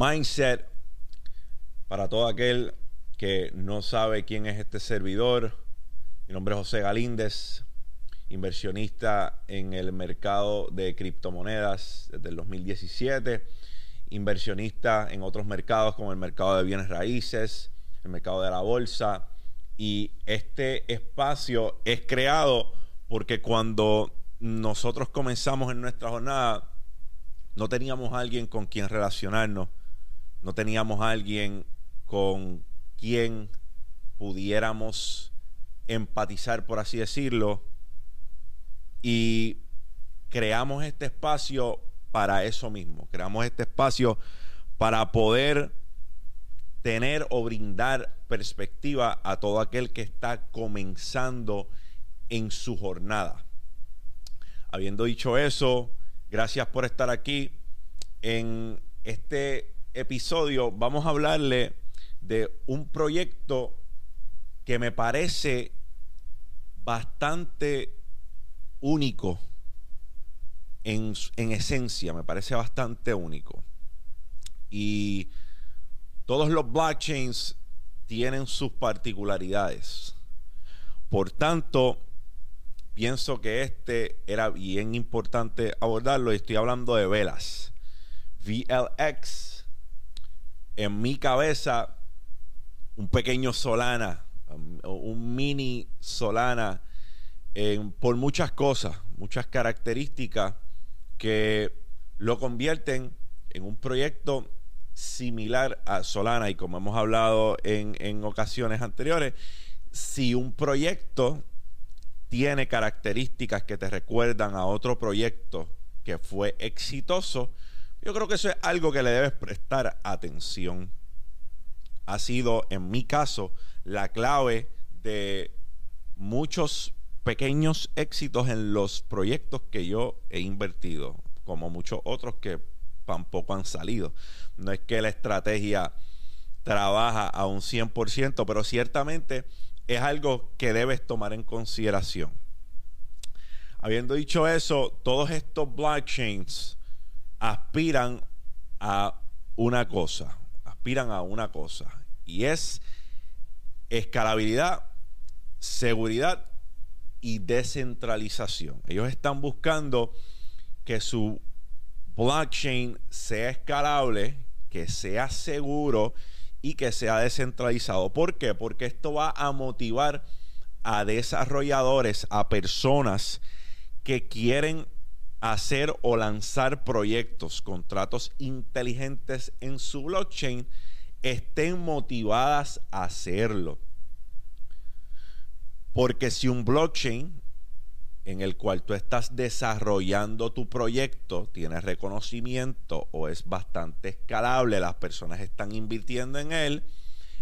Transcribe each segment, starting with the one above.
mindset. Para todo aquel que no sabe quién es este servidor, mi nombre es José Galíndez, inversionista en el mercado de criptomonedas desde el 2017, inversionista en otros mercados como el mercado de bienes raíces, el mercado de la bolsa. Y este espacio es creado porque cuando nosotros comenzamos en nuestra jornada, no teníamos alguien con quien relacionarnos, no teníamos alguien con quien pudiéramos empatizar, por así decirlo, y creamos este espacio para eso mismo, creamos este espacio para poder tener o brindar perspectiva a todo aquel que está comenzando en su jornada. Habiendo dicho eso, Gracias por estar aquí. En este episodio vamos a hablarle de un proyecto que me parece bastante único en, en, esencia, me parece bastante único. Y todos los blockchains tienen sus particularidades. Por tanto, pienso que este era bien importante abordarlo y estoy hablando de velas. VLX, en mi cabeza, un pequeño Solana, um, un mini Solana, por muchas cosas, muchas características que lo convierten en un proyecto similar a Solana y como hemos hablado en, en ocasiones anteriores, si un proyecto tiene características que te recuerdan a otro proyecto que fue exitoso, yo creo que eso es algo que le debes prestar atención. Ha sido, en mi caso, la clave de muchos pequeños éxitos en los proyectos que yo he invertido, como muchos otros que tampoco han salido. No es que la estrategia trabaja a un 100%, pero ciertamente es algo que debes tomar en consideración. Habiendo dicho eso, todos estos blockchains aspiran a una cosa, aspiran a una cosa, y es escalabilidad, seguridad y descentralización. Ellos están buscando que su blockchain sea escalable, que sea seguro y que sea descentralizado. ¿Por qué? Porque esto va a motivar a desarrolladores, a personas que quieren hacer o lanzar proyectos, contratos inteligentes en su blockchain, estén motivadas a hacerlo. Porque si un blockchain en el cual tú estás desarrollando tu proyecto tiene reconocimiento o es bastante escalable, las personas están invirtiendo en él,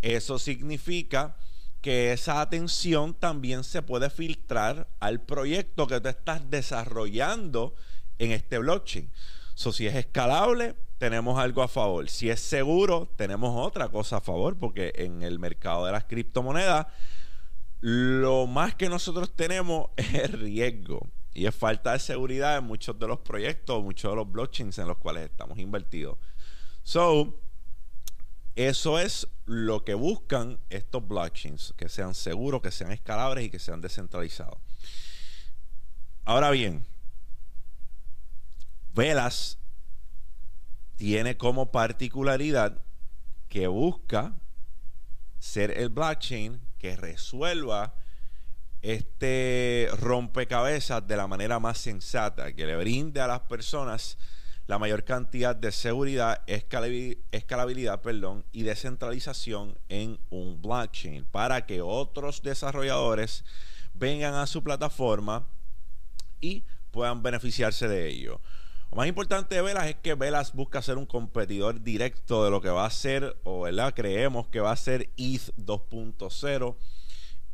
eso significa que esa atención también se puede filtrar al proyecto que tú estás desarrollando en este blockchain. So, si es escalable, tenemos algo a favor. Si es seguro, tenemos otra cosa a favor, porque en el mercado de las criptomonedas lo más que nosotros tenemos es riesgo y es falta de seguridad en muchos de los proyectos, muchos de los blockchains en los cuales estamos invertidos. So, eso es lo que buscan estos blockchains, que sean seguros, que sean escalables y que sean descentralizados. Ahora bien, Velas tiene como particularidad que busca ser el blockchain que resuelva este rompecabezas de la manera más sensata, que le brinde a las personas la mayor cantidad de seguridad, escalabilidad, perdón, y descentralización en un blockchain para que otros desarrolladores vengan a su plataforma y puedan beneficiarse de ello. Lo más importante de Velas es que Velas busca ser un competidor directo de lo que va a ser, o ¿verdad? creemos que va a ser ETH 2.0.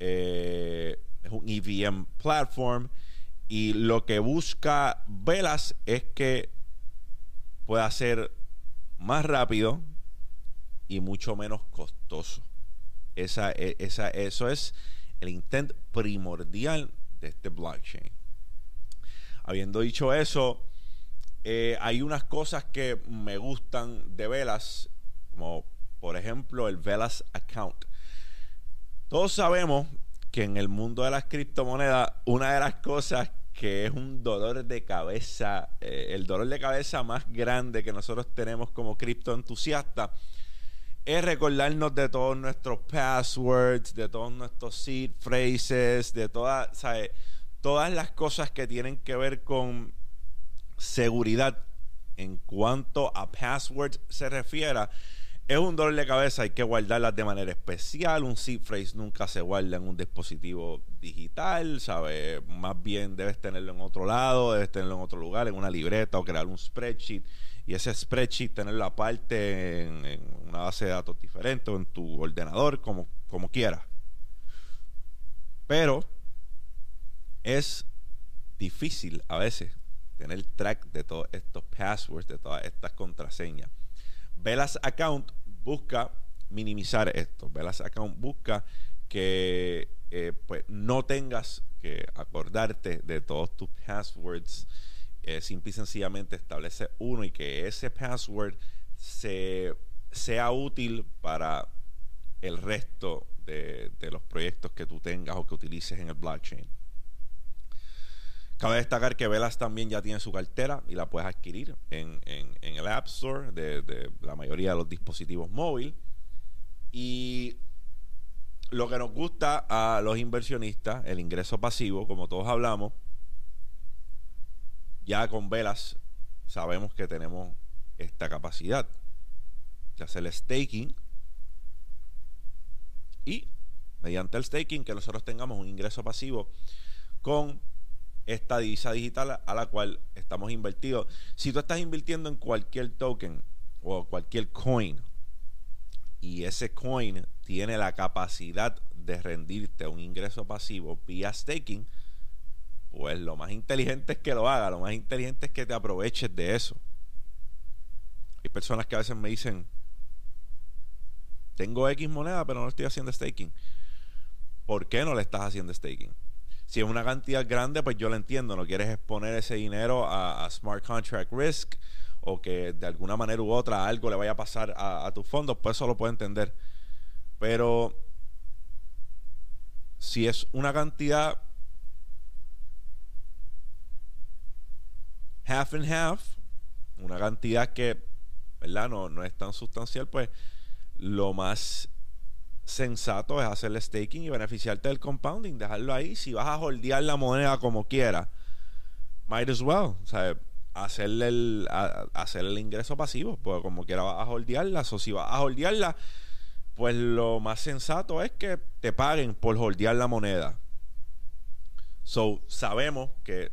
Eh, es un EVM platform. Y lo que busca Velas es que pueda ser más rápido y mucho menos costoso. Esa, e, esa, eso es el intent primordial de este blockchain. Habiendo dicho eso, Eh, hay unas cosas que me gustan de Velas, como por ejemplo el Velas Account. Todos sabemos que en el mundo de las criptomonedas, una de las cosas que es un dolor de cabeza, eh, el dolor de cabeza más grande que nosotros tenemos como criptoentusiastas, es recordarnos de todos nuestros passwords, de todos nuestros seed phrases, de todas, todas las cosas que tienen que ver con seguridad en cuanto a passwords se refiera es un dolor de cabeza, hay que guardarlas de manera especial. Un seed phrase nunca se guarda en un dispositivo digital, ¿sabes? Más bien debes tenerlo en otro lado, debes tenerlo en otro lugar, en una libreta o crear un spreadsheet. Y ese spreadsheet tenerlo aparte en, en una base de datos diferente o en tu ordenador, como, como quieras. Pero es difícil a veces tener track de todos estos passwords, de todas estas contraseñas. Velas Account busca minimizar esto. Velas Account busca que eh, pues no tengas que acordarte de todos tus passwords. Eh, simple y sencillamente establece uno y que ese password se, sea útil para el resto de, de los proyectos que tú tengas o que utilices en el blockchain. Cabe destacar que Velas también ya tiene su cartera y la puedes adquirir en, el App Store de, la mayoría de los dispositivos móviles. Y lo que nos gusta a los inversionistas, el ingreso pasivo, como todos hablamos, ya con Velas sabemos que tenemos esta capacidad de hacer el staking y mediante el staking que nosotros tengamos un ingreso pasivo con esta divisa digital a la cual estamos invertidos. Si tú estás invirtiendo en cualquier token o cualquier coin y ese coin tiene la capacidad de rendirte un ingreso pasivo vía staking, pues lo más inteligente es que lo haga, lo más inteligente es que te aproveches de eso. Hay personas que a veces me dicen, tengo X moneda, pero no estoy haciendo staking. ¿Por qué no le estás haciendo staking? Si es una cantidad grande, pues yo lo entiendo. No quieres exponer ese dinero a, smart contract risk o que de alguna manera u otra algo le vaya a pasar a, tus fondos, pues eso lo puedo entender. Pero si es una cantidad half and half, una cantidad que, ¿verdad? No, no es tan sustancial, pues lo más sensato es hacerle staking y beneficiarte del compounding, dejarlo ahí. Si vas a holdear la moneda como quieras, might as well. O sea, hacerle el, el ingreso pasivo, pues como quiera vas a holdearla. O si vas a holdearla, pues lo más sensato es que te paguen por holdear la moneda. So, sabemos que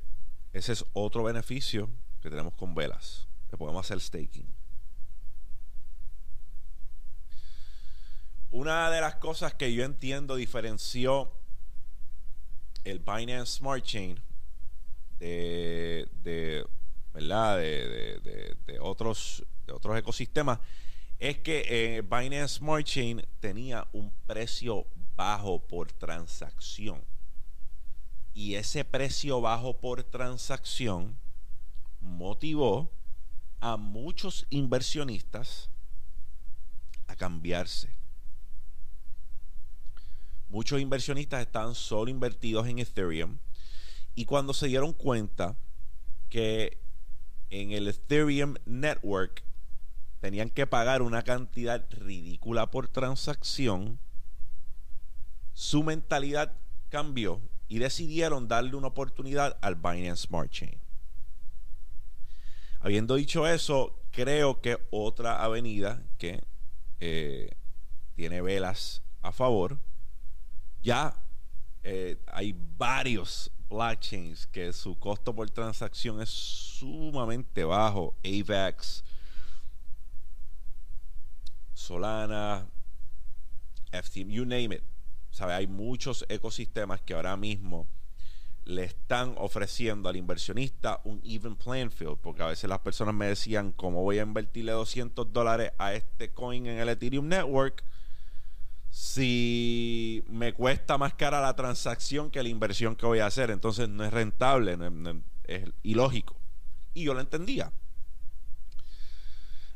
ese es otro beneficio que tenemos con velas. Que podemos hacer staking. Una de las cosas que yo entiendo diferenció el Binance Smart Chain de, otros ecosistemas es que eh, Binance Smart Chain tenía un precio bajo por transacción. Y ese precio bajo por transacción motivó a muchos inversionistas a cambiarse muchos inversionistas estaban solo invertidos en Ethereum y cuando se dieron cuenta que en el Ethereum Network tenían que pagar una cantidad ridícula por transacción, su mentalidad cambió y decidieron darle una oportunidad al Binance Smart Chain. Habiendo dicho eso, creo que otra avenida que eh, tiene velas a favor ya eh, hay varios blockchains que su costo por transacción es sumamente bajo. AVAX, Solana, FTM, you name it. Hay muchos ecosistemas que ahora mismo le están ofreciendo al inversionista un even playing field, porque a veces las personas me decían, ¿cómo voy a invertirle 200 dólares a este coin en el Ethereum Network? Si me cuesta más cara la transacción que la inversión que voy a hacer, entonces no es rentable, es ilógico. Y yo lo entendía.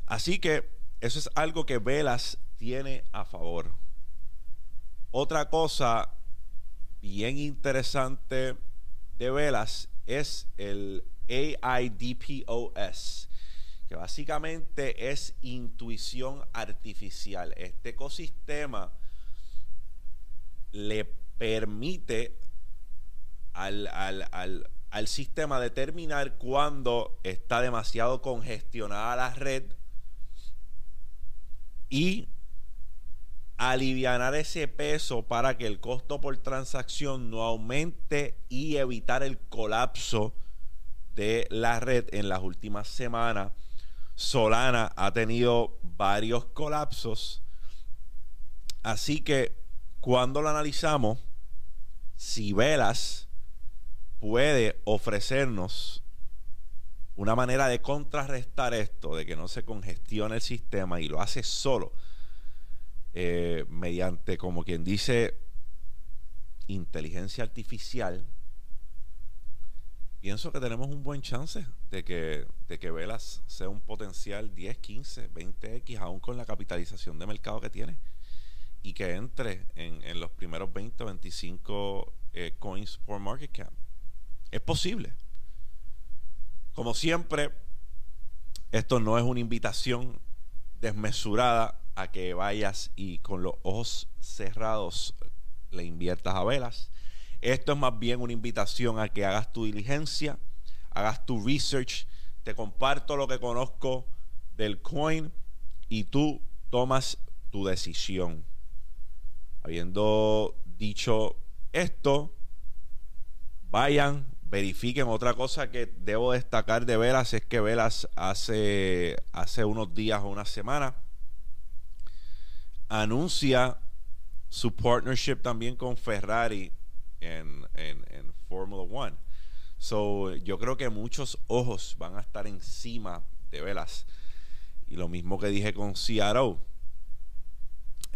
Así que eso es algo que Velas tiene a favor. Otra cosa bien interesante de Velas es el AIDPOS, que básicamente es intuición artificial. Este ecosistema le permite al, al sistema determinar cuando está demasiado congestionada la red y aliviar ese peso para que el costo por transacción no aumente y evitar el colapso de la red en las últimas semanas. Solana ha tenido varios colapsos. Así que cuando lo analizamos, si Velas puede ofrecernos una manera de contrarrestar esto, de que no se congestione el sistema y lo hace solo, eh, mediante, como quien dice, inteligencia artificial, pienso que tenemos un buen chance de que, de que Velas sea un potencial 10, 15, 20x, aún con la capitalización de mercado que tiene, y que entre en, los primeros 20 o 25 eh, coins por market cap. Es posible. Como siempre, esto no es una invitación desmesurada a que vayas y con los ojos cerrados le inviertas a velas. Esto es más bien una invitación a que hagas tu diligencia, hagas tu research, te comparto lo que conozco del coin y tú tomas tu decisión. Habiendo dicho esto, vayan, verifiquen. Otra cosa que debo destacar de Velas es que Velas hace, hace unos días o una semana anuncia su partnership también con Ferrari en, en, en Formula One. So, yo creo que muchos ojos van a estar encima de Velas. Y lo mismo que dije con CRO.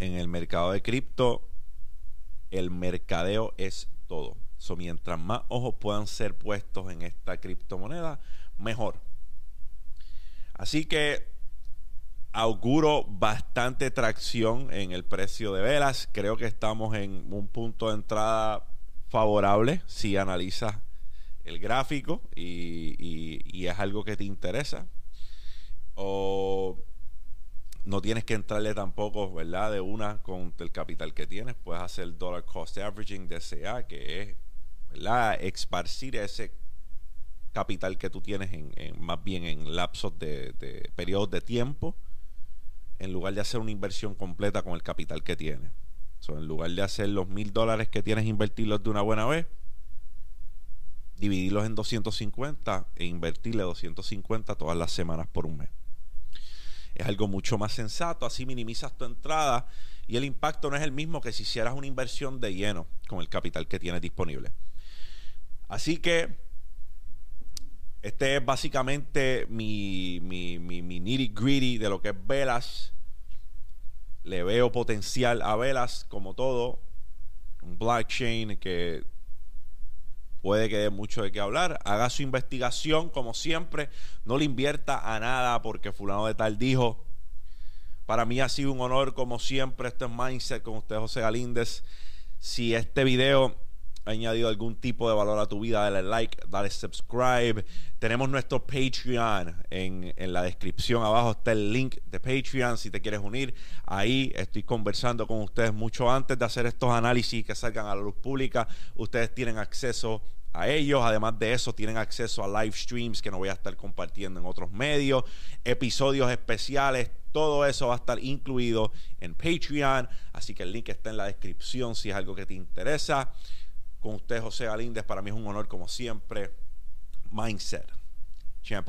En el mercado de cripto, el mercadeo es todo. So, mientras más ojos puedan ser puestos en esta criptomoneda, mejor. Así que auguro bastante tracción en el precio de velas. Creo que estamos en un punto de entrada favorable si analizas el gráfico y, es algo que te interesa. No tienes que entrarle tampoco, ¿verdad? De una con el capital que tienes. Puedes hacer dollar cost averaging DCA, que es, ¿verdad? Esparcir ese capital que tú tienes en, más bien en lapsos de, de periodos de tiempo en lugar de hacer una inversión completa con el capital que tienes. en lugar de hacer los mil dólares que tienes, invertirlos de una buena vez, dividirlos en 250 e invertirle 250 todas las semanas por un mes. Es algo mucho más sensato, así minimizas tu entrada y el impacto no es el mismo que si hicieras una inversión de lleno con el capital que tienes disponible. Así que este es básicamente mi, mi, mi, mi nitty gritty de lo que es Velas. Le veo potencial a Velas, como todo. Un blockchain que puede que dé mucho de qué hablar. Haga su investigación, como siempre. No le invierta a nada porque fulano de tal dijo. Para mí ha sido un honor, como siempre. Esto es Mindset con usted, José Galíndez. Si este video añadido algún tipo de valor a tu vida, dale like, dale subscribe. Tenemos nuestro Patreon en, en, la descripción. Abajo está el link de Patreon si te quieres unir. Ahí estoy conversando con ustedes mucho antes de hacer estos análisis que salgan a la luz pública. Ustedes tienen acceso a ellos. Además de eso, tienen acceso a live streams que no voy a estar compartiendo en otros medios, episodios especiales. Todo eso va a estar incluido en Patreon. Así que el link está en la descripción si es algo que te interesa con usted, José Galíndez. Para mí es un honor, como siempre. Mindset. Champ.